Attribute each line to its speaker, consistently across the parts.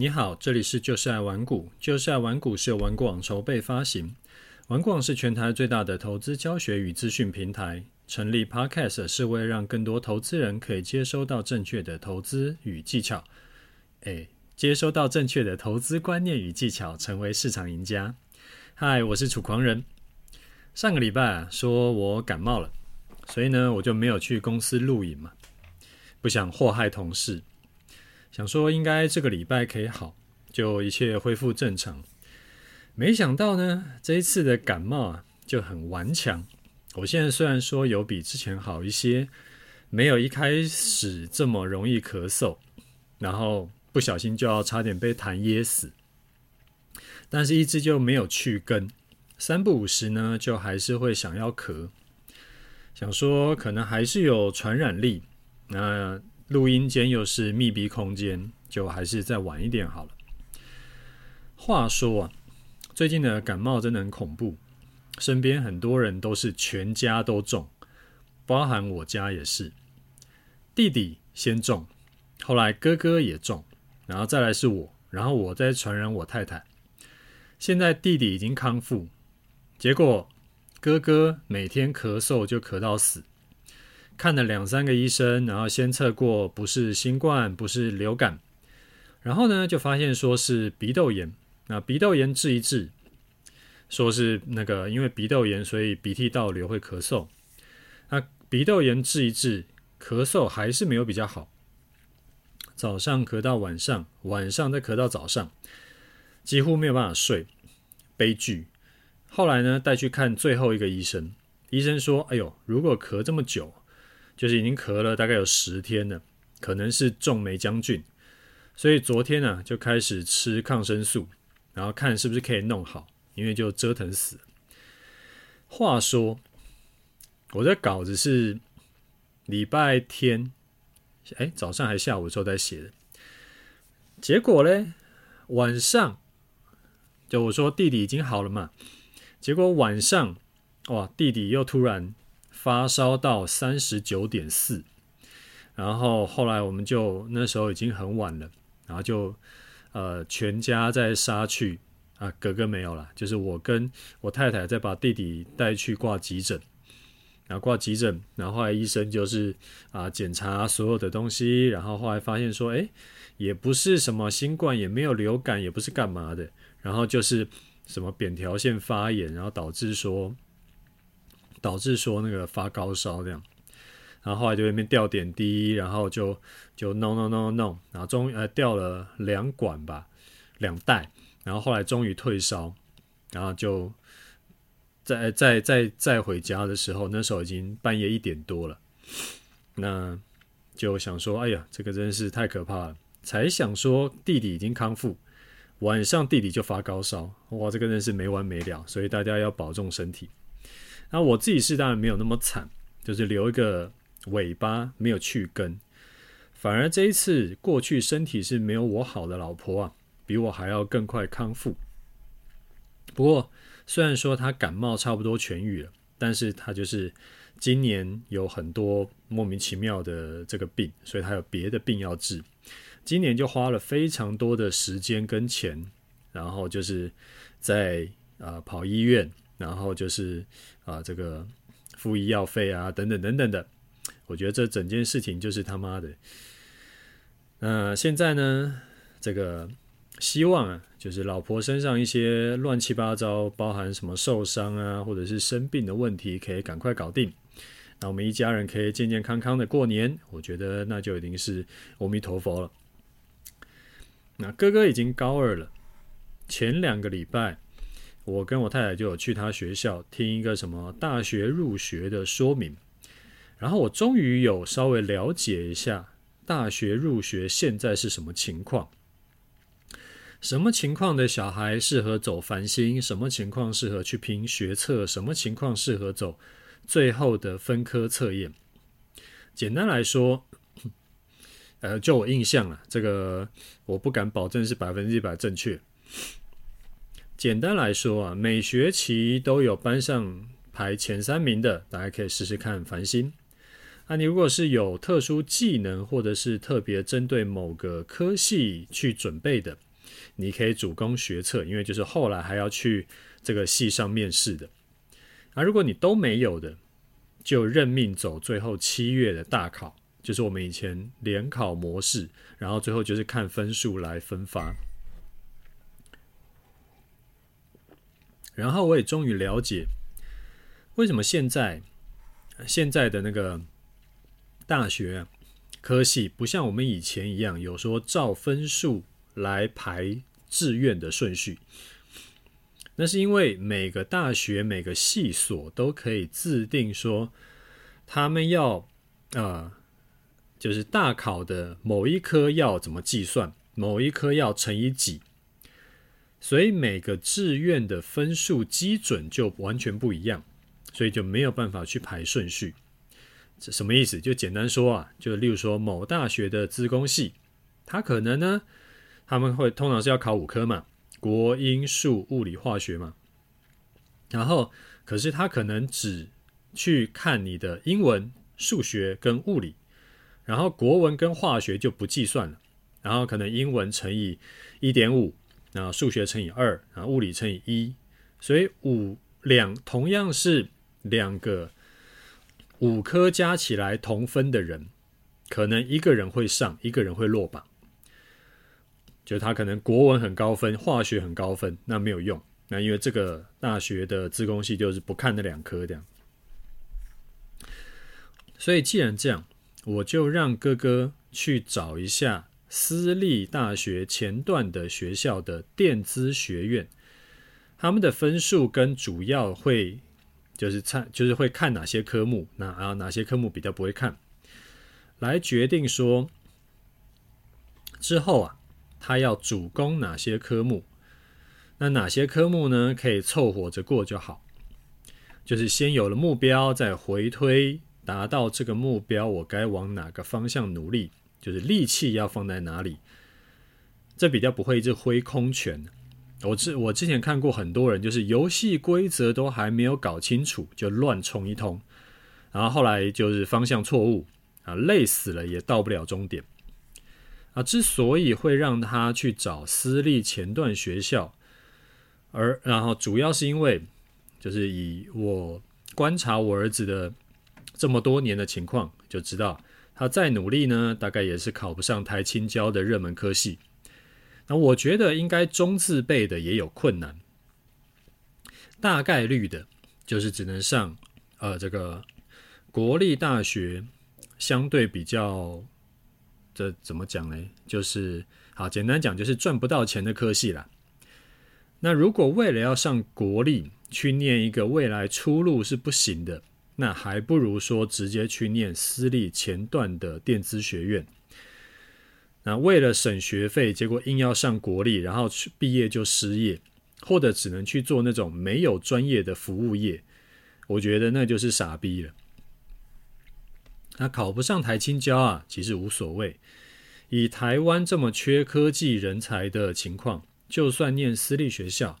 Speaker 1: 你好，这里是就是爱玩股，就是爱玩股是由玩股网筹备发行，玩股网是全台最大的投资教学与资讯平台。成立 Podcast 是为了让更多投资人可以接收到正确的投资与技巧，诶，接收到正确的投资观念与技巧，成为市场赢家。嗨，我是楚狂人。上个礼拜啊，说我感冒了，所以呢，我就没有去公司录影嘛，不想祸害同事。想说应该这个礼拜可以好，就一切恢复正常。没想到呢，这一次的感冒啊就很顽强。我现在虽然说有比之前好一些，没有一开始这么容易咳嗽，然后不小心就要差点被痰噎死，但是一直就没有去根，三不五时呢就还是会想要咳，想说可能还是有传染力，那。录音间又是密闭空间，就还是再晚一点好了。话说啊，最近的感冒真的很恐怖，身边很多人都是全家都中，包含我家也是。弟弟先中，后来哥哥也中，然后再来是我，然后我再传染我太太。现在弟弟已经康复，结果哥哥每天咳嗽就咳到死。看了两三个医生，然后先测过不是新冠，不是流感，然后呢就发现说是鼻窦炎。那鼻窦炎治一治，说是那个因为鼻窦炎，所以鼻涕倒流会咳嗽。那鼻窦炎治一治，咳嗽还是没有比较好。早上咳到晚上，晚上再咳到早上，几乎没有办法睡，悲剧。后来呢带去看最后一个医生，医生说：“哎呦，如果咳这么久。”就是已经咳了大概有十天了，可能是中霉将军，所以昨天呢、啊、就开始吃抗生素，然后看是不是可以弄好，因为就折腾死。话说，我的稿子是礼拜天，哎，早上还下午的时候在写的，结果呢，晚上就我说弟弟已经好了嘛，结果晚上哇，弟弟又突然。发烧到三十九点四，然后后来我们就那时候已经很晚了，然后就呃全家在杀去啊，哥哥没有了，就是我跟我太太再把弟弟带去挂急诊，然后挂急诊，然后后来医生就是啊检查所有的东西，然后后来发现说，哎，也不是什么新冠，也没有流感，也不是干嘛的，然后就是什么扁桃腺发炎，然后导致说。导致说那个发高烧这样，然后后来就那边吊点滴，然后就就弄弄弄弄，然后终于呃吊了两管吧，两袋，然后后来终于退烧，然后就再再再再回家的时候，那时候已经半夜一点多了，那就想说，哎呀，这个真是太可怕了，才想说弟弟已经康复，晚上弟弟就发高烧，哇，这个真是没完没了，所以大家要保重身体。那我自己是当然没有那么惨，就是留一个尾巴没有去根，反而这一次过去身体是没有我好的老婆啊，比我还要更快康复。不过虽然说他感冒差不多痊愈了，但是他就是今年有很多莫名其妙的这个病，所以他有别的病要治。今年就花了非常多的时间跟钱，然后就是在啊、呃、跑医院。然后就是啊，这个付医药费啊，等等等等的，我觉得这整件事情就是他妈的。那现在呢，这个希望啊，就是老婆身上一些乱七八糟，包含什么受伤啊，或者是生病的问题，可以赶快搞定。那我们一家人可以健健康康的过年，我觉得那就已经是阿弥陀佛了。那哥哥已经高二了，前两个礼拜。我跟我太太就有去他学校听一个什么大学入学的说明，然后我终于有稍微了解一下大学入学现在是什么情况，什么情况的小孩适合走繁星，什么情况适合去拼学测，什么情况适合走最后的分科测验。简单来说，呃，就我印象了，这个我不敢保证是百分之一百正确。简单来说啊，每学期都有班上排前三名的，大家可以试试看繁星。那你如果是有特殊技能或者是特别针对某个科系去准备的，你可以主攻学测，因为就是后来还要去这个系上面试的。啊，如果你都没有的，就认命走最后七月的大考，就是我们以前联考模式，然后最后就是看分数来分发。然后我也终于了解，为什么现在现在的那个大学科系不像我们以前一样，有说照分数来排志愿的顺序。那是因为每个大学每个系所都可以自定说，他们要啊、呃，就是大考的某一科要怎么计算，某一科要乘以几，所以每个志愿的分数基准就完全不一样，所以就没有办法去排顺序。这什么意思？就简单说啊，就例如说某大学的资工系，他可能呢，他们会通常是要考五科嘛。国英数物理化学嘛，然后可是他可能只去看你的英文、数学跟物理，然后国文跟化学就不计算了，然后可能英文乘以一点五，然后数学乘以二，然后物理乘以一，所以五两同样是两个五科加起来同分的人，可能一个人会上，一个人会落榜。就他可能国文很高分，化学很高分，那没有用。那因为这个大学的资工系就是不看那两科这样。所以既然这样，我就让哥哥去找一下私立大学前段的学校的电资学院，他们的分数跟主要会就是参就是会看哪些科目，那啊哪些科目比较不会看，来决定说之后啊。他要主攻哪些科目？那哪些科目呢？可以凑合着过就好。就是先有了目标，再回推达到这个目标，我该往哪个方向努力？就是力气要放在哪里？这比较不会一直挥空拳。我之我之前看过很多人，就是游戏规则都还没有搞清楚，就乱冲一通，然后后来就是方向错误啊，累死了也到不了终点。啊，之所以会让他去找私立前段学校，而然后主要是因为，就是以我观察我儿子的这么多年的情况，就知道他再努力呢，大概也是考不上台清交的热门科系。那我觉得应该中字辈的也有困难，大概率的就是只能上呃这个国立大学，相对比较。这怎么讲呢？就是好简单讲，就是赚不到钱的科系啦。那如果为了要上国立去念一个未来出路是不行的，那还不如说直接去念私立前段的电资学院。那为了省学费，结果硬要上国立，然后去毕业就失业，或者只能去做那种没有专业的服务业，我觉得那就是傻逼了。那考不上台清交啊，其实无所谓。以台湾这么缺科技人才的情况，就算念私立学校，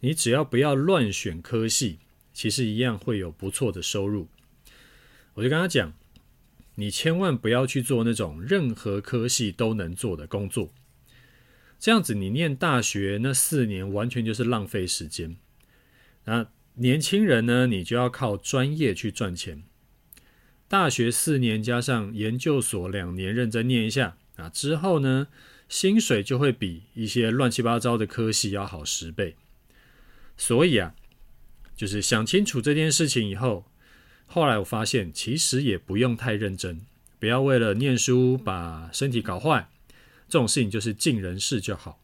Speaker 1: 你只要不要乱选科系，其实一样会有不错的收入。我就跟他讲，你千万不要去做那种任何科系都能做的工作，这样子你念大学那四年完全就是浪费时间。那年轻人呢，你就要靠专业去赚钱。大学四年加上研究所两年，认真念一下啊，之后呢，薪水就会比一些乱七八糟的科系要好十倍。所以啊，就是想清楚这件事情以后，后来我发现其实也不用太认真，不要为了念书把身体搞坏，这种事情就是尽人事就好。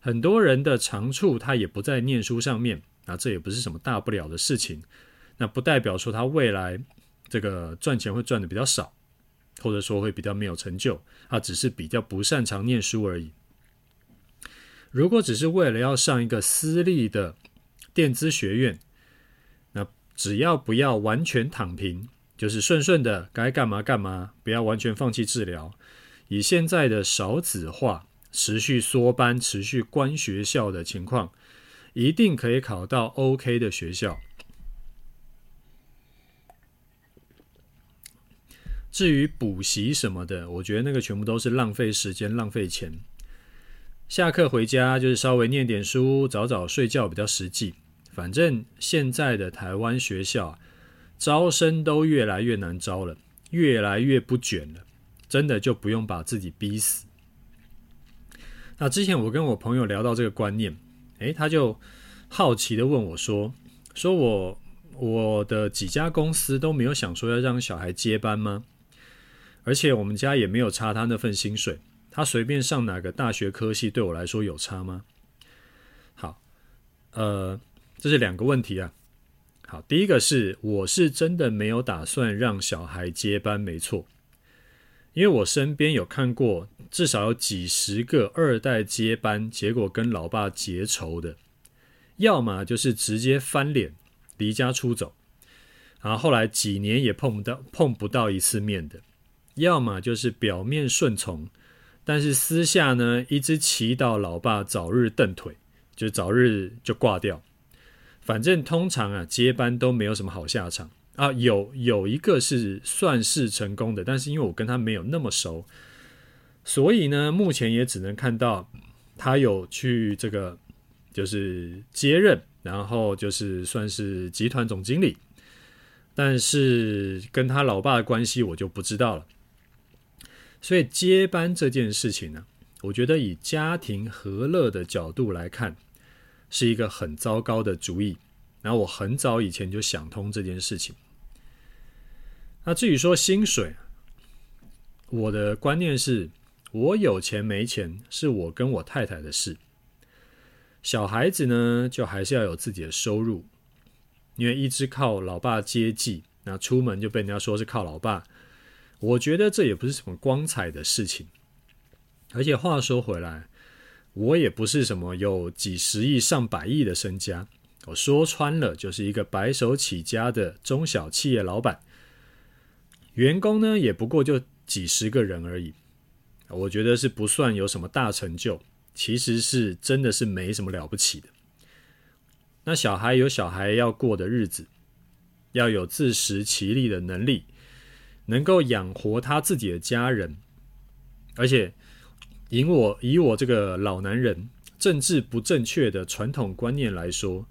Speaker 1: 很多人的长处他也不在念书上面，啊，这也不是什么大不了的事情，那不代表说他未来。这个赚钱会赚的比较少，或者说会比较没有成就，他只是比较不擅长念书而已。如果只是为了要上一个私立的电资学院，只要不要完全躺平，就是顺顺的该干嘛干嘛，不要完全放弃治疗。以现在的少子化、持续缩班、持续关学校的情况，一定可以考到 OK 的学校。至于补习什么的，我觉得那个全部都是浪费时间、浪费钱。下课回家就是稍微念点书，早早睡觉比较实际。反正现在的台湾学校招生都越来越难招了，越来越不卷了，真的就不用把自己逼死。那之前我跟我朋友聊到这个观念，诶，他就好奇的问我说：“说我我的几家公司都没有想说要让小孩接班吗？而且我们家也没有差他那份薪水，他随便上哪个大学科系对我来说有差吗？”好，呃，这是两个问题啊。好，第一个是我是真的没有打算让小孩接班，没错。因为我身边有看过至少有几十个二代接班，结果跟老爸结仇的，要么就是直接翻脸离家出走，然后后来几年也碰不到碰不到一次面的，要么就是表面顺从，但是私下呢一直祈祷老爸早日蹬腿，就早日就挂掉。反正通常啊接班都没有什么好下场。啊，有有一个是算是成功的，但是因为我跟他没有那么熟，所以呢，目前也只能看到他有去这个就是接任，然后就是算是集团总经理，但是跟他老爸的关系我就不知道了。所以接班这件事情呢，我觉得以家庭和乐的角度来看，是一个很糟糕的主意。然后我很早以前就想通这件事情。那至于说薪水，我的观念是，我有钱没钱是我跟我太太的事。小孩子呢，就还是要有自己的收入，因为一直靠老爸接济，那出门就被人家说是靠老爸。我觉得这也不是什么光彩的事情。而且话说回来，我也不是什么有几十亿、上百亿的身家。我说穿了，就是一个白手起家的中小企业老板，员工呢也不过就几十个人而已。我觉得是不算有什么大成就，其实是真的是没什么了不起的。那小孩有小孩要过的日子，要有自食其力的能力，能够养活他自己的家人，而且以我以我这个老男人政治不正确的传统观念来说。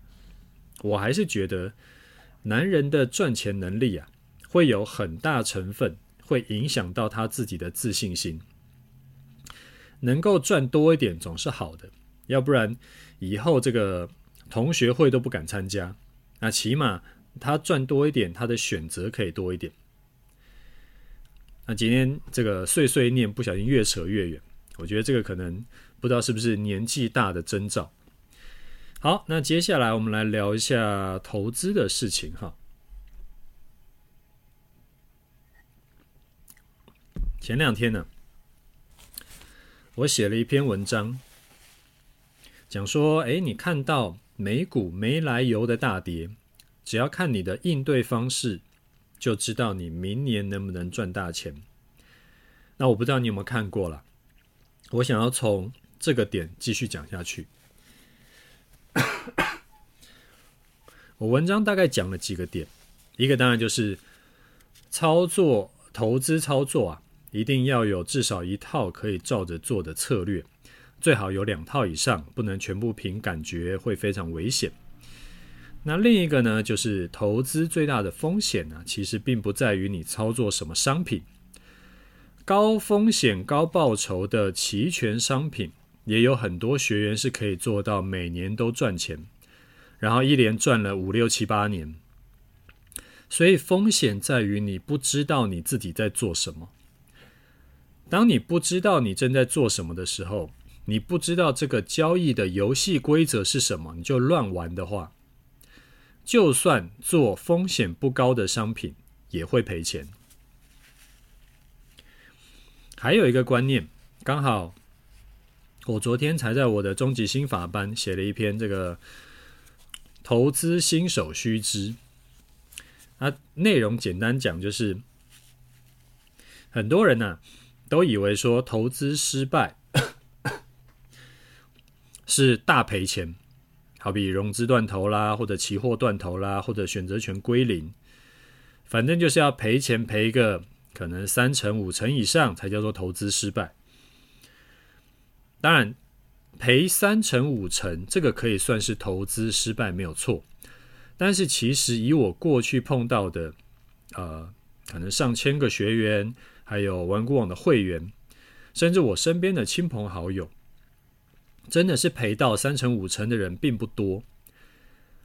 Speaker 1: 我还是觉得，男人的赚钱能力啊，会有很大成分会影响到他自己的自信心。能够赚多一点总是好的，要不然以后这个同学会都不敢参加。那起码他赚多一点，他的选择可以多一点。那今天这个碎碎念不小心越扯越远，我觉得这个可能不知道是不是年纪大的征兆。好，那接下来我们来聊一下投资的事情哈。前两天呢，我写了一篇文章，讲说，哎，你看到美股没来由的大跌，只要看你的应对方式，就知道你明年能不能赚大钱。那我不知道你有没有看过了，我想要从这个点继续讲下去。我文章大概讲了几个点，一个当然就是操作投资操作啊，一定要有至少一套可以照着做的策略，最好有两套以上，不能全部凭感觉，会非常危险。那另一个呢，就是投资最大的风险呢，其实并不在于你操作什么商品，高风险高报酬的期权商品。也有很多学员是可以做到每年都赚钱，然后一连赚了五六七八年。所以风险在于你不知道你自己在做什么。当你不知道你正在做什么的时候，你不知道这个交易的游戏规则是什么，你就乱玩的话，就算做风险不高的商品，也会赔钱。还有一个观念，刚好。我昨天才在我的终极心法班写了一篇这个投资新手须知，啊，内容简单讲就是，很多人呢、啊、都以为说投资失败 是大赔钱，好比融资断头啦，或者期货断头啦，或者选择权归零，反正就是要赔钱赔一个可能三成五成以上才叫做投资失败。当然，赔三成五成，这个可以算是投资失败没有错。但是其实以我过去碰到的，呃，可能上千个学员，还有玩股网的会员，甚至我身边的亲朋好友，真的是赔到三成五成的人并不多。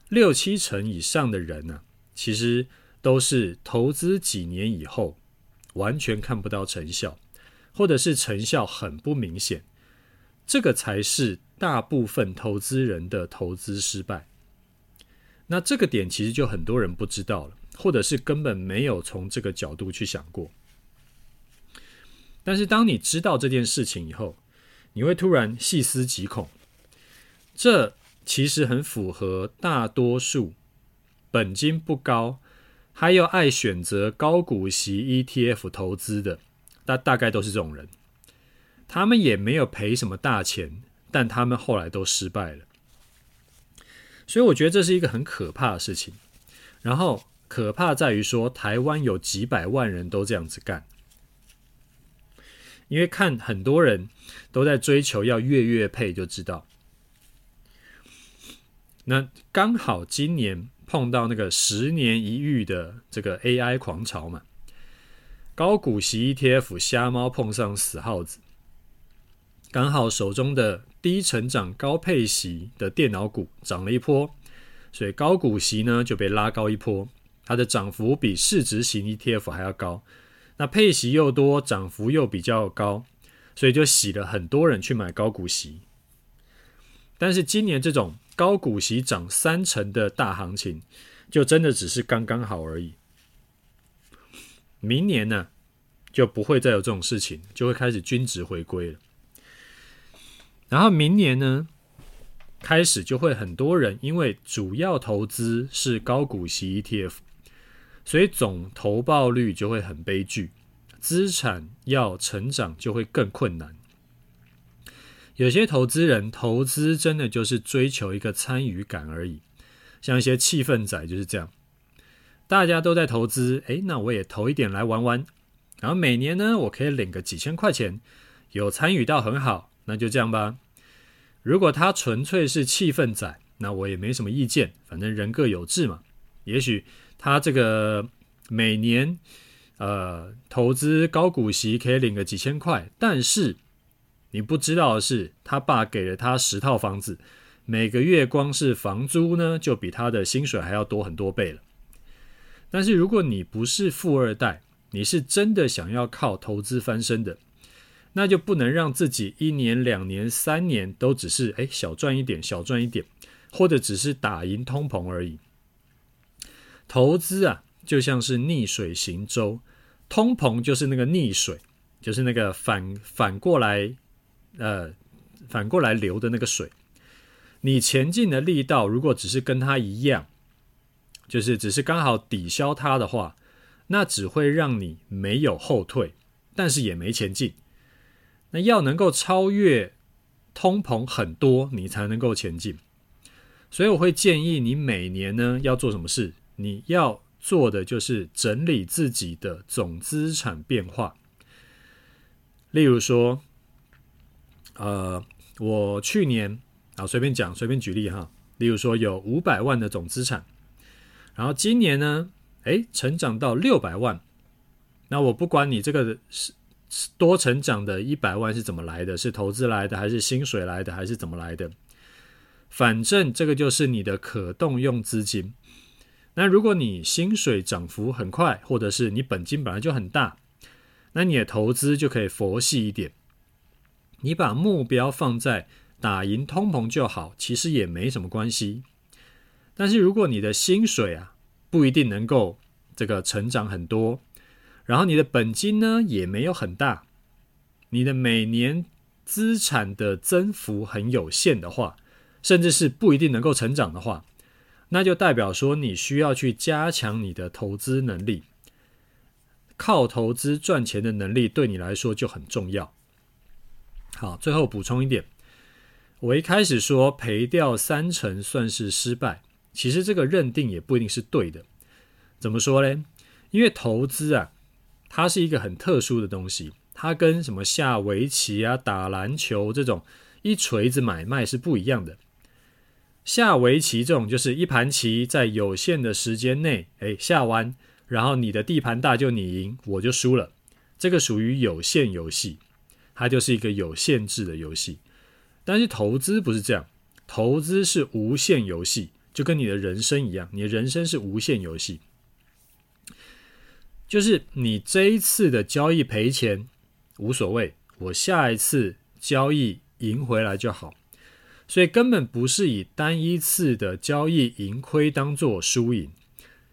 Speaker 1: 六七成以上的人呢、其实都是投资几年以后完全看不到成效，或者是成效很不明显，这个才是大部分投资人的投资失败。那这个点其实就很多人不知道了，或者是根本没有从这个角度去想过。但是当你知道这件事情以后，你会突然细思极恐，这。其实很符合大多数本金不高，还有爱选择高股息 ETF 投资的，大大概都是这种人。他们也没有赔什么大钱，但他们后来都失败了。所以我觉得这是一个很可怕的事情。然后可怕在于说，台湾有几百万人都这样子干，因为看很多人都在追求要月月配，就知道。那刚好今年碰到那个十年一遇的这个 AI 狂潮嘛，高股息 ETF 瞎猫碰上死耗子，刚好手中的低成长高配息的电脑股涨了一波，所以高股息呢就被拉高一波，它的涨幅比市值型 ETF 还要高，那配息又多，涨幅又比较高，所以就洗了很多人去买高股息，但是今年这种。高股息涨三成的大行情，就真的只是刚刚好而已。明年呢，就不会再有这种事情，就会开始均值回归了。然后明年呢，开始就会很多人因为主要投资是高股息 ETF，所以总投报率就会很悲剧，资产要成长就会更困难。有些投资人投资真的就是追求一个参与感而已，像一些气氛仔就是这样，大家都在投资，诶，那我也投一点来玩玩，然后每年呢，我可以领个几千块钱，有参与到很好，那就这样吧。如果他纯粹是气氛仔，那我也没什么意见，反正人各有志嘛。也许他这个每年呃投资高股息可以领个几千块，但是。你不知道的是，他爸给了他十套房子，每个月光是房租呢，就比他的薪水还要多很多倍了。但是如果你不是富二代，你是真的想要靠投资翻身的，那就不能让自己一年、两年、三年都只是诶小赚一点、小赚一点，或者只是打赢通膨而已。投资啊，就像是逆水行舟，通膨就是那个逆水，就是那个反反过来。呃，反过来流的那个水，你前进的力道如果只是跟它一样，就是只是刚好抵消它的话，那只会让你没有后退，但是也没前进。那要能够超越通膨很多，你才能够前进。所以我会建议你每年呢要做什么事？你要做的就是整理自己的总资产变化，例如说。呃，我去年啊，随便讲，随便举例哈，例如说有五百万的总资产，然后今年呢，诶，成长到六百万，那我不管你这个是多成长的一百万是怎么来的，是投资来的，还是薪水来的，还是怎么来的，反正这个就是你的可动用资金。那如果你薪水涨幅很快，或者是你本金本来就很大，那你的投资就可以佛系一点。你把目标放在打赢通膨就好，其实也没什么关系。但是如果你的薪水啊不一定能够这个成长很多，然后你的本金呢也没有很大，你的每年资产的增幅很有限的话，甚至是不一定能够成长的话，那就代表说你需要去加强你的投资能力，靠投资赚钱的能力对你来说就很重要。好，最后补充一点，我一开始说赔掉三成算是失败，其实这个认定也不一定是对的。怎么说呢？因为投资啊，它是一个很特殊的东西，它跟什么下围棋啊、打篮球这种一锤子买卖是不一样的。下围棋这种就是一盘棋在有限的时间内，哎，下完，然后你的地盘大就你赢，我就输了。这个属于有限游戏，它就是一个有限制的游戏。但是投资不是这样，投资是无限游戏，就跟你的人生一样，你的人生是无限游戏。就是你这一次的交易赔钱无所谓，我下一次交易赢回来就好。所以根本不是以单一次的交易盈亏当做输赢，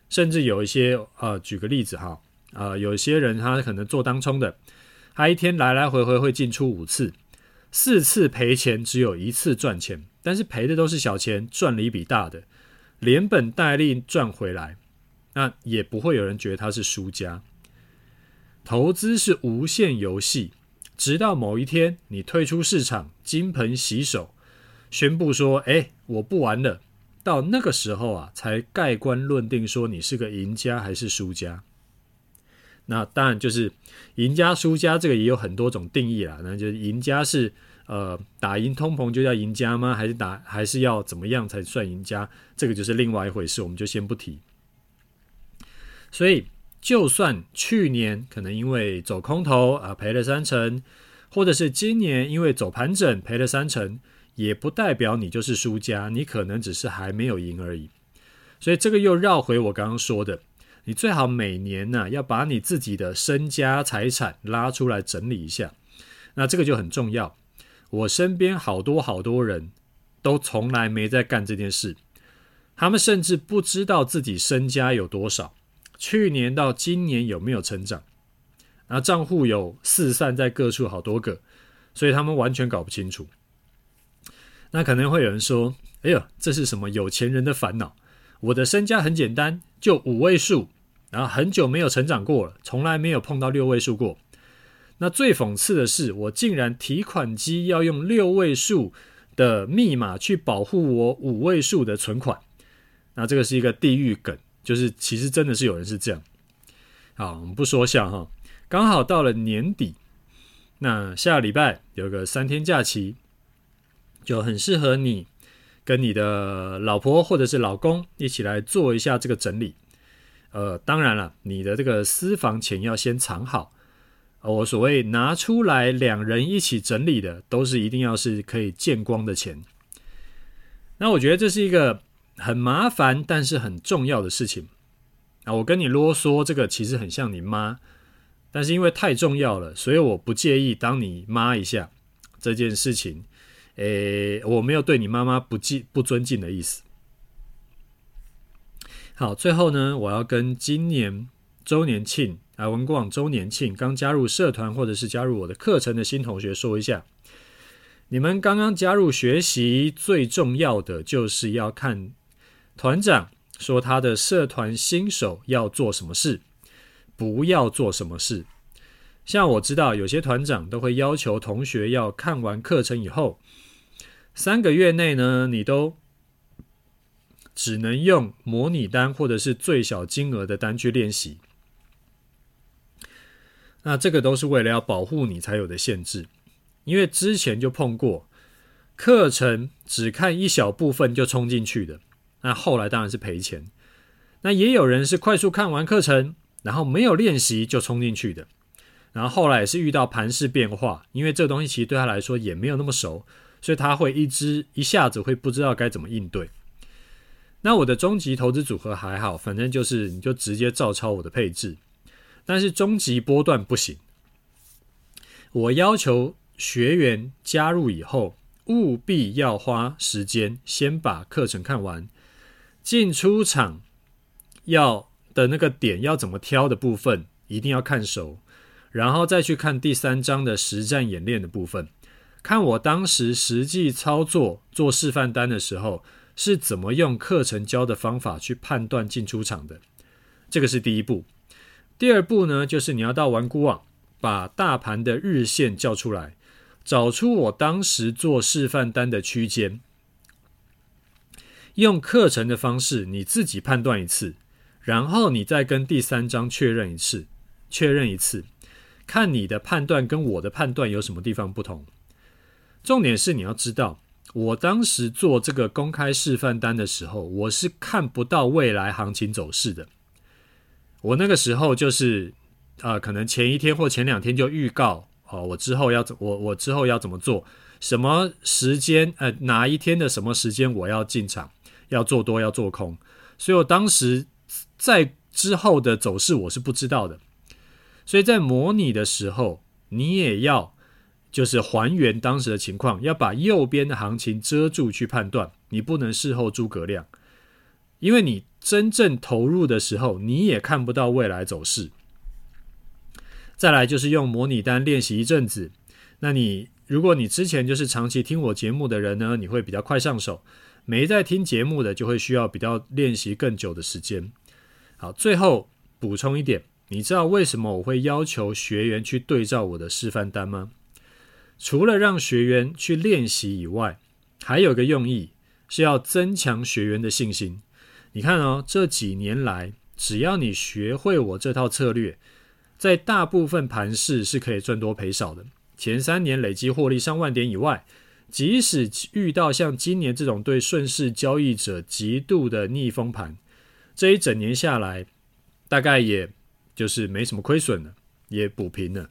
Speaker 1: 甚至有一些呃，举个例子哈。啊、呃，有些人他可能做当冲的，他一天来来回回会进出五次，四次赔钱，只有一次赚钱，但是赔的都是小钱，赚了一笔大的，连本带利赚回来，那也不会有人觉得他是输家。投资是无限游戏，直到某一天你退出市场，金盆洗手，宣布说：“哎，我不玩了。”到那个时候啊，才盖棺论定说你是个赢家还是输家。那当然就是赢家输家，这个也有很多种定义啦。那就是赢家是呃打赢通膨就叫赢家吗？还是打还是要怎么样才算赢家？这个就是另外一回事，我们就先不提。所以，就算去年可能因为走空头啊赔了三成，或者是今年因为走盘整赔了三成，也不代表你就是输家，你可能只是还没有赢而已。所以这个又绕回我刚刚说的。你最好每年呢、要把你自己的身家财产拉出来整理一下，那这个就很重要。我身边好多好多人都从来没在干这件事，他们甚至不知道自己身家有多少，去年到今年有没有成长，那账户有四散在各处好多个，所以他们完全搞不清楚。那可能会有人说：“哎呦，这是什么有钱人的烦恼？我的身家很简单，就五位数。”然后很久没有成长过了，从来没有碰到六位数过。那最讽刺的是，我竟然提款机要用六位数的密码去保护我五位数的存款。那这个是一个地狱梗，就是其实真的是有人是这样。好，我们不说笑哈。刚好到了年底，那下礼拜有个三天假期，就很适合你跟你的老婆或者是老公一起来做一下这个整理。呃，当然了，你的这个私房钱要先藏好。我所谓拿出来两人一起整理的，都是一定要是可以见光的钱。那我觉得这是一个很麻烦，但是很重要的事情。啊，我跟你啰嗦，这个其实很像你妈，但是因为太重要了，所以我不介意当你妈一下这件事情。诶，我没有对你妈妈不敬不尊敬的意思。好，最后呢，我要跟今年周年庆啊，文广周年庆刚加入社团或者是加入我的课程的新同学说一下，你们刚刚加入学习，最重要的就是要看团长说他的社团新手要做什么事，不要做什么事。像我知道有些团长都会要求同学要看完课程以后，三个月内呢，你都。只能用模拟单或者是最小金额的单去练习，那这个都是为了要保护你才有的限制，因为之前就碰过课程只看一小部分就冲进去的，那后来当然是赔钱。那也有人是快速看完课程，然后没有练习就冲进去的，然后后来也是遇到盘势变化，因为这东西其实对他来说也没有那么熟，所以他会一直一下子会不知道该怎么应对。那我的终极投资组合还好，反正就是你就直接照抄我的配置，但是终极波段不行。我要求学员加入以后，务必要花时间先把课程看完，进出场要的那个点要怎么挑的部分一定要看熟，然后再去看第三章的实战演练的部分，看我当时实际操作做示范单的时候。是怎么用课程教的方法去判断进出场的？这个是第一步。第二步呢，就是你要到玩股网把大盘的日线叫出来，找出我当时做示范单的区间，用课程的方式你自己判断一次，然后你再跟第三章确认一次，确认一次，看你的判断跟我的判断有什么地方不同。重点是你要知道，我当时做这个公开示范单的时候，我是看不到未来行情走势的。我那个时候就是，呃，可能前一天或前两天就预告，哦，我之后要怎，我我之后要怎么做，什么时间，呃，哪一天的什么时间我要进场，要做多要做空，所以我当时在之后的走势我是不知道的，所以在模拟的时候，你也要就是还原当时的情况，要把右边的行情遮住去判断，你不能事后诸葛亮，因为你。真正投入的时候，你也看不到未来走势。再来就是用模拟单练习一阵子。那你如果你之前就是长期听我节目的人呢，你会比较快上手；没在听节目的，就会需要比较练习更久的时间。好，最后补充一点，你知道为什么我会要求学员去对照我的示范单吗？除了让学员去练习以外，还有个用意是要增强学员的信心。你看哦，这几年来，只要你学会我这套策略，在大部分盘势是可以赚多赔少的。前三年累计获利上万点以外，即使遇到像今年这种对顺势交易者极度的逆风盘，这一整年下来，大概也就是没什么亏损了，也补平了。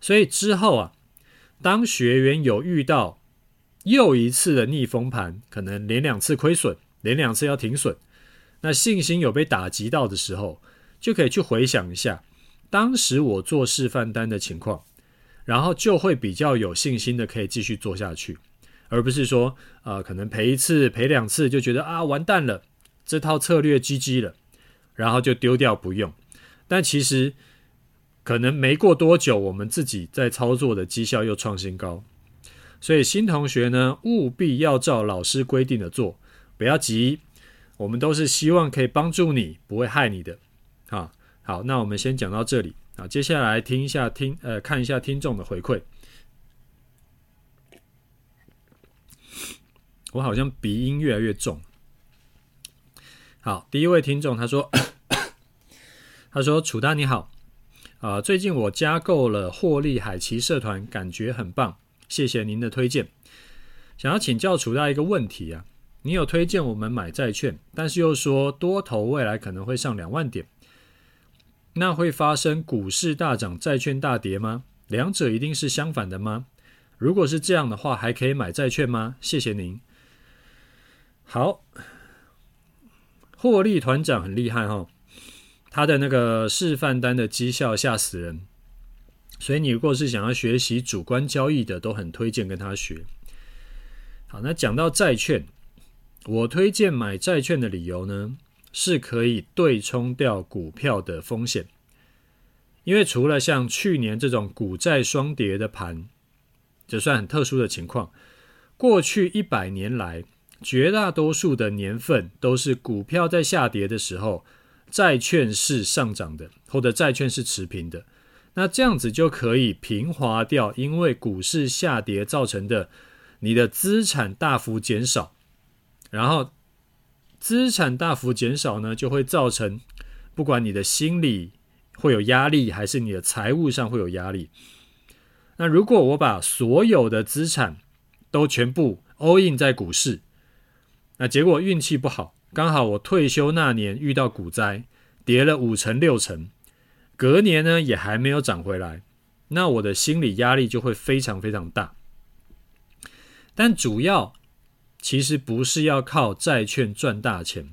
Speaker 1: 所以之后啊，当学员有遇到又一次的逆风盘，可能连两次亏损。连两次要停损，那信心有被打击到的时候，就可以去回想一下当时我做示范单的情况，然后就会比较有信心的可以继续做下去，而不是说呃可能赔一次赔两次就觉得啊完蛋了，这套策略 GG 了，然后就丢掉不用。但其实可能没过多久，我们自己在操作的绩效又创新高，所以新同学呢务必要照老师规定的做。不要急，我们都是希望可以帮助你，不会害你的。啊，好，那我们先讲到这里啊。接下来听一下听呃，看一下听众的回馈。我好像鼻音越来越重。好，第一位听众他说，他说楚大你好啊，最近我加购了获利海奇社团，感觉很棒，谢谢您的推荐。想要请教楚大一个问题啊。你有推荐我们买债券，但是又说多头未来可能会上两万点，那会发生股市大涨、债券大跌吗？两者一定是相反的吗？如果是这样的话，还可以买债券吗？谢谢您。好，获利团长很厉害哈、哦，他的那个示范单的绩效吓死人，所以你如果是想要学习主观交易的，都很推荐跟他学。好，那讲到债券。我推荐买债券的理由呢，是可以对冲掉股票的风险。因为除了像去年这种股债双跌的盘，这算很特殊的情况。过去一百年来，绝大多数的年份都是股票在下跌的时候，债券是上涨的，或者债券是持平的。那这样子就可以平滑掉，因为股市下跌造成的你的资产大幅减少。然后资产大幅减少呢，就会造成不管你的心理会有压力，还是你的财务上会有压力。那如果我把所有的资产都全部 all in 在股市，那结果运气不好，刚好我退休那年遇到股灾，跌了五成六成，隔年呢也还没有涨回来，那我的心理压力就会非常非常大。但主要。其实不是要靠债券赚大钱，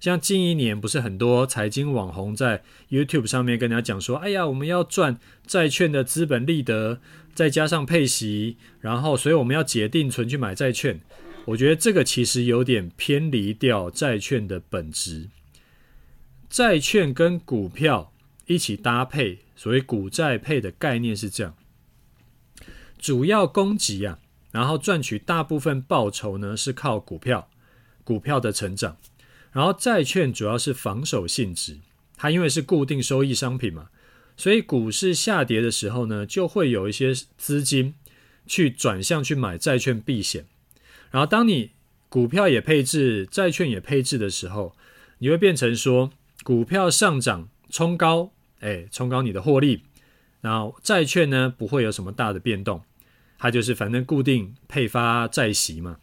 Speaker 1: 像近一年不是很多财经网红在 YouTube 上面跟人家讲说，哎呀，我们要赚债券的资本利得，再加上配息，然后所以我们要解定存去买债券。我觉得这个其实有点偏离掉债券的本质。债券跟股票一起搭配，所谓股债配的概念是这样，主要攻击啊。然后赚取大部分报酬呢，是靠股票，股票的成长。然后债券主要是防守性质，它因为是固定收益商品嘛，所以股市下跌的时候呢，就会有一些资金去转向去买债券避险。然后当你股票也配置，债券也配置的时候，你会变成说，股票上涨冲高，哎，冲高你的获利，然后债券呢不会有什么大的变动。它就是反正固定配发债息嘛。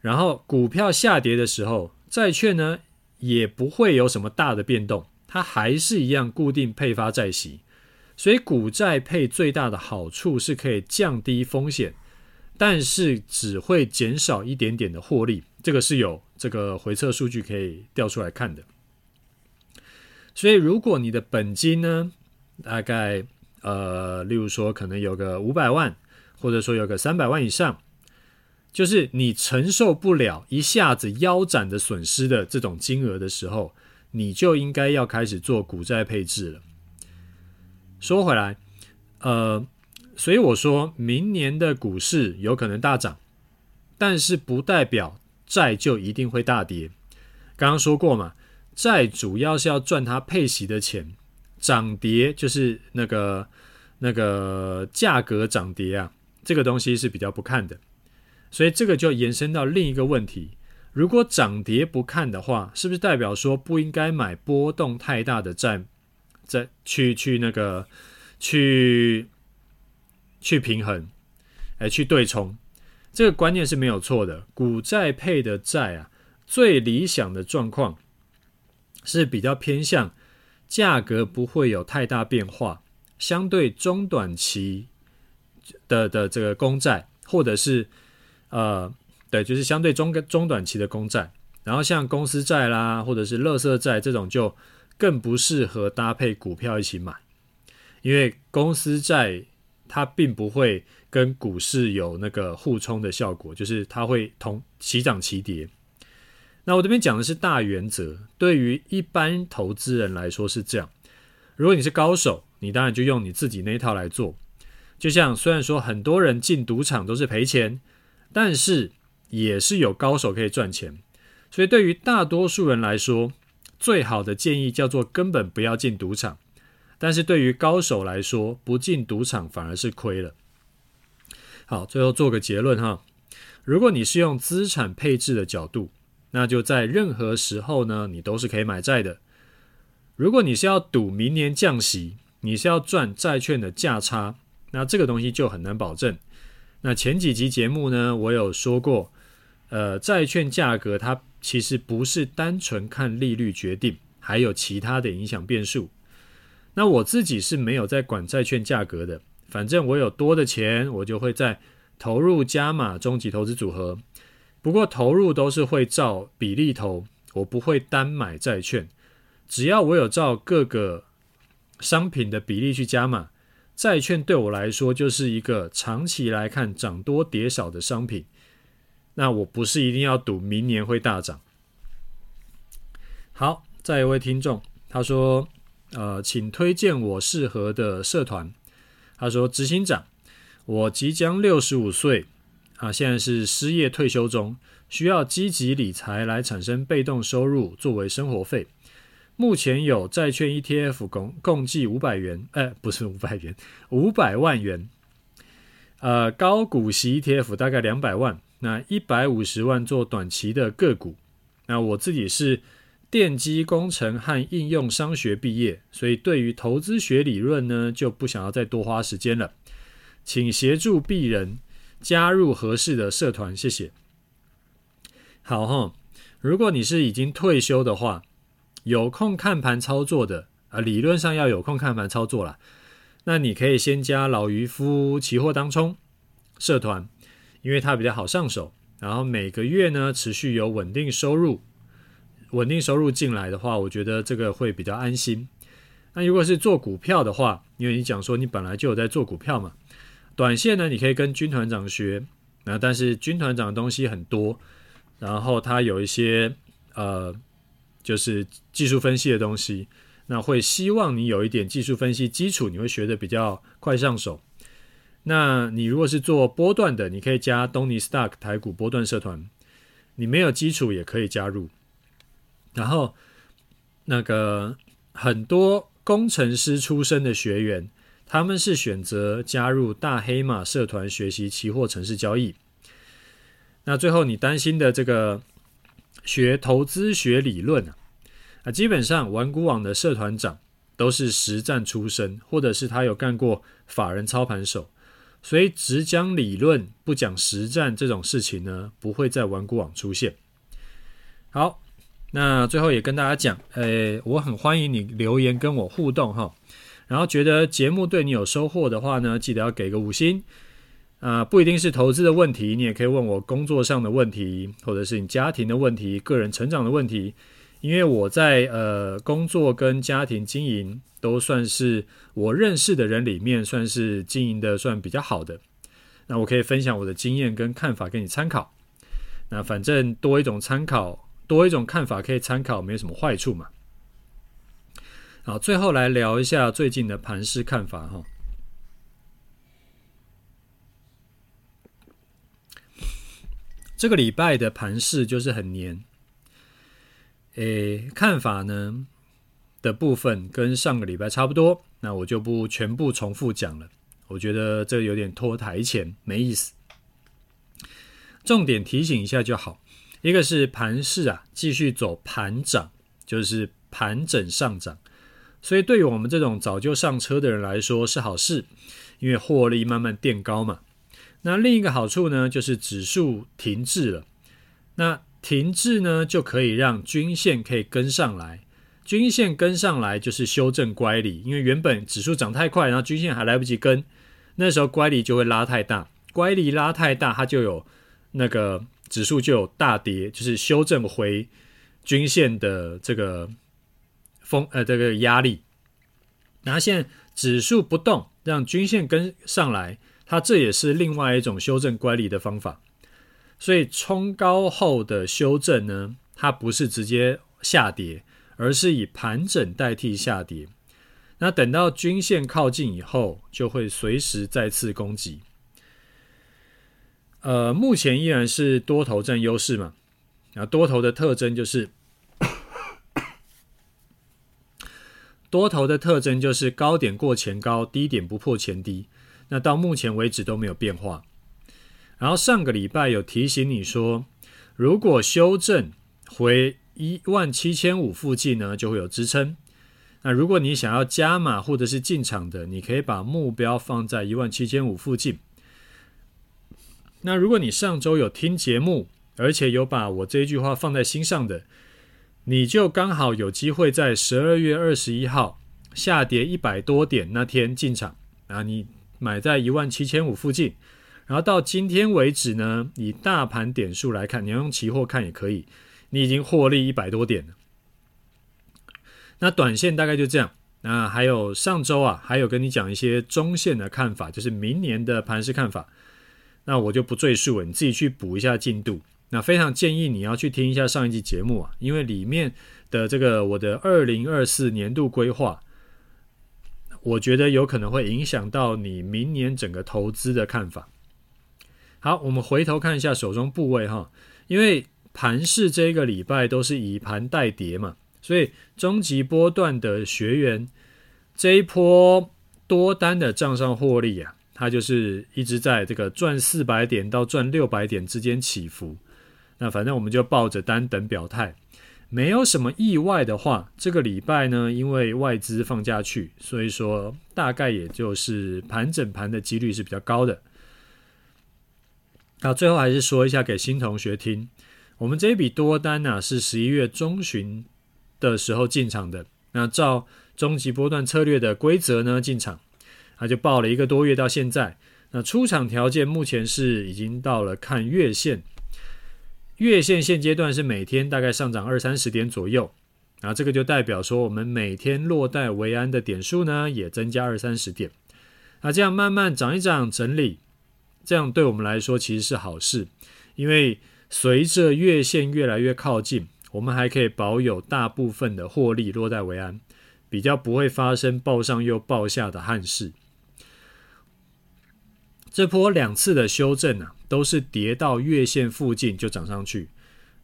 Speaker 1: 然后股票下跌的时候，债券呢也不会有什么大的变动，它还是一样固定配发债息。所以股债配最大的好处是可以降低风险，但是只会减少一点点的获利。这个是有这个回测数据可以调出来看的。所以如果你的本金呢，大概呃，例如说可能有个五百万，或者说有个三百万以上，就是你承受不了一下子腰斩的损失的这种金额的时候，你就应该要开始做股债配置了。说回来，呃，所以我说明年的股市有可能大涨，但是不代表债就一定会大跌。刚刚说过嘛，债主要是要赚它配息的钱，涨跌就是那个那个价格涨跌啊，这个东西是比较不看的。所以这个就延伸到另一个问题：如果涨跌不看的话，是不是代表说不应该买波动太大的债？再去去那个去去平衡，哎，去对冲，这个观念是没有错的。股债配的债啊，最理想的状况是比较偏向价格不会有太大变化，相对中短期的的这个公债，或者是呃，对，就是相对中中短期的公债，然后像公司债啦，或者是垃圾债这种就。更不适合搭配股票一起买，因为公司债它并不会跟股市有那个互冲的效果，就是它会同齐涨齐跌。那我这边讲的是大原则，对于一般投资人来说是这样。如果你是高手，你当然就用你自己那一套来做。就像虽然说很多人进赌场都是赔钱，但是也是有高手可以赚钱。所以对于大多数人来说，最好的建议叫做根本不要进赌场，但是对于高手来说，不进赌场反而是亏了。好，最后做个结论哈，如果你是用资产配置的角度，那就在任何时候呢，你都是可以买债的。如果你是要赌明年降息，你是要赚债券的价差，那这个东西就很难保证。那前几集节目呢，我有说过，呃，债券价格它。其实不是单纯看利率决定，还有其他的影响变数。那我自己是没有在管债券价格的，反正我有多的钱，我就会在投入加码终极投资组合。不过投入都是会照比例投，我不会单买债券。只要我有照各个商品的比例去加码，债券对我来说就是一个长期来看涨多跌少的商品。那我不是一定要赌明年会大涨。好，再一位听众，他说：“呃，请推荐我适合的社团。”他说：“执行长，我即将六十五岁啊，现在是失业退休中，需要积极理财来产生被动收入作为生活费。目前有债券 ETF 共共计五百元，哎，不是五百元，五百万元。呃，高股息 ETF 大概两百万。”那一百五十万做短期的个股，那我自己是电机工程和应用商学毕业，所以对于投资学理论呢，就不想要再多花时间了，请协助鄙人加入合适的社团，谢谢。好哈，如果你是已经退休的话，有空看盘操作的啊，理论上要有空看盘操作啦，那你可以先加老渔夫期货当冲社团。因为它比较好上手，然后每个月呢持续有稳定收入，稳定收入进来的话，我觉得这个会比较安心。那如果是做股票的话，因为你讲说你本来就有在做股票嘛，短线呢你可以跟军团长学，那但是军团长的东西很多，然后他有一些呃就是技术分析的东西，那会希望你有一点技术分析基础，你会学的比较快上手。那你如果是做波段的，你可以加东尼 Stock 台股波段社团。你没有基础也可以加入。然后那个很多工程师出身的学员，他们是选择加入大黑马社团学习期货城市交易。那最后你担心的这个学投资学理论啊，啊，基本上玩股网的社团长都是实战出身，或者是他有干过法人操盘手。所以只讲理论不讲实战这种事情呢，不会在玩股网出现。好，那最后也跟大家讲，诶，我很欢迎你留言跟我互动哈。然后觉得节目对你有收获的话呢，记得要给个五星。啊，不一定是投资的问题，你也可以问我工作上的问题，或者是你家庭的问题、个人成长的问题。因为我在呃工作跟家庭经营都算是我认识的人里面算是经营的算比较好的，那我可以分享我的经验跟看法给你参考。那反正多一种参考，多一种看法可以参考，没有什么坏处嘛。好，最后来聊一下最近的盘市看法哈。这个礼拜的盘市就是很黏。诶，看法呢的部分跟上个礼拜差不多，那我就不全部重复讲了。我觉得这有点拖台前，没意思。重点提醒一下就好。一个是盘势啊，继续走盘涨，就是盘整上涨，所以对于我们这种早就上车的人来说是好事，因为获利慢慢垫高嘛。那另一个好处呢，就是指数停滞了。那停滞呢，就可以让均线可以跟上来。均线跟上来就是修正乖离，因为原本指数涨太快，然后均线还来不及跟，那时候乖离就会拉太大。乖离拉太大，它就有那个指数就有大跌，就是修正回均线的这个风呃这个压力。然后现在指数不动，让均线跟上来，它这也是另外一种修正乖离的方法。所以冲高后的修正呢，它不是直接下跌，而是以盘整代替下跌。那等到均线靠近以后，就会随时再次攻击。呃，目前依然是多头占优势嘛。啊，多头的特征就是，多头的特征就是高点过前高，低点不破前低。那到目前为止都没有变化。然后上个礼拜有提醒你说，如果修正回一万七千五附近呢，就会有支撑。那如果你想要加码或者是进场的，你可以把目标放在一万七千五附近。那如果你上周有听节目，而且有把我这一句话放在心上的，你就刚好有机会在十二月二十一号下跌一百多点那天进场啊，你买在一万七千五附近。然后到今天为止呢，以大盘点数来看，你要用期货看也可以，你已经获利一百多点了。那短线大概就这样。那还有上周啊，还有跟你讲一些中线的看法，就是明年的盘势看法。那我就不赘述了，你自己去补一下进度。那非常建议你要去听一下上一集节目啊，因为里面的这个我的二零二四年度规划，我觉得有可能会影响到你明年整个投资的看法。好，我们回头看一下手中部位哈，因为盘势这个礼拜都是以盘带跌嘛，所以终极波段的学员这一波多单的账上获利啊，它就是一直在这个赚四百点到赚六百点之间起伏。那反正我们就抱着单等表态，没有什么意外的话，这个礼拜呢，因为外资放假去，所以说大概也就是盘整盘的几率是比较高的。那最后还是说一下给新同学听，我们这一笔多单呢、是十一月中旬的时候进场的。那照终极波段策略的规则呢进场，他就报了一个多月到现在。那出场条件目前是已经到了看月线，月线现阶段是每天大概上涨二三十点左右。然后这个就代表说我们每天落袋为安的点数呢也增加二三十点。那这样慢慢涨一涨整理。这样对我们来说其实是好事，因为随着月线越来越靠近，我们还可以保有大部分的获利落袋为安，比较不会发生报上又报下的憾事。这波两次的修正啊，都是跌到月线附近就涨上去，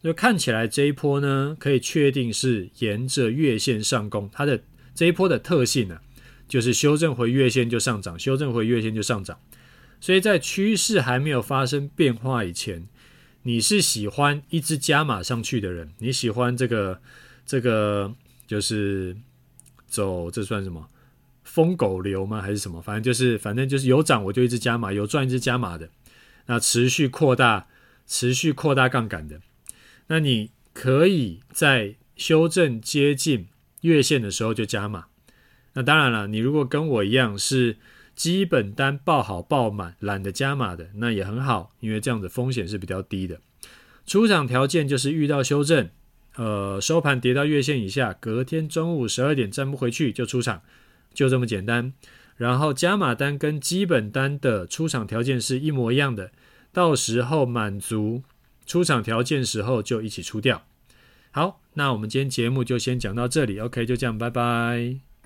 Speaker 1: 就看起来这一波呢，可以确定是沿着月线上攻。它的这一波的特性呢、就是修正回月线就上涨，修正回月线就上涨。所以在趋势还没有发生变化以前，你是喜欢一直加码上去的人，你喜欢这个这个就是走这算什么？疯狗流吗？还是什么？反正就是，反正就是有涨我就一直加码，有赚一直加码的。那持续扩大、持续扩大杠杆的，那你可以在修正接近月线的时候就加码。那当然了，你如果跟我一样是基本单抱好抱满，懒得加码的，那也很好，因为这样的风险是比较低的。出场条件就是遇到修正，呃，收盘跌到月线以下，隔天中午十二点站不回去就出场，就这么简单。然后加码单跟基本单的出场条件是一模一样的，到时候满足出场条件时候就一起出掉。好，那我们今天节目就先讲到这里，OK，就这样，拜拜。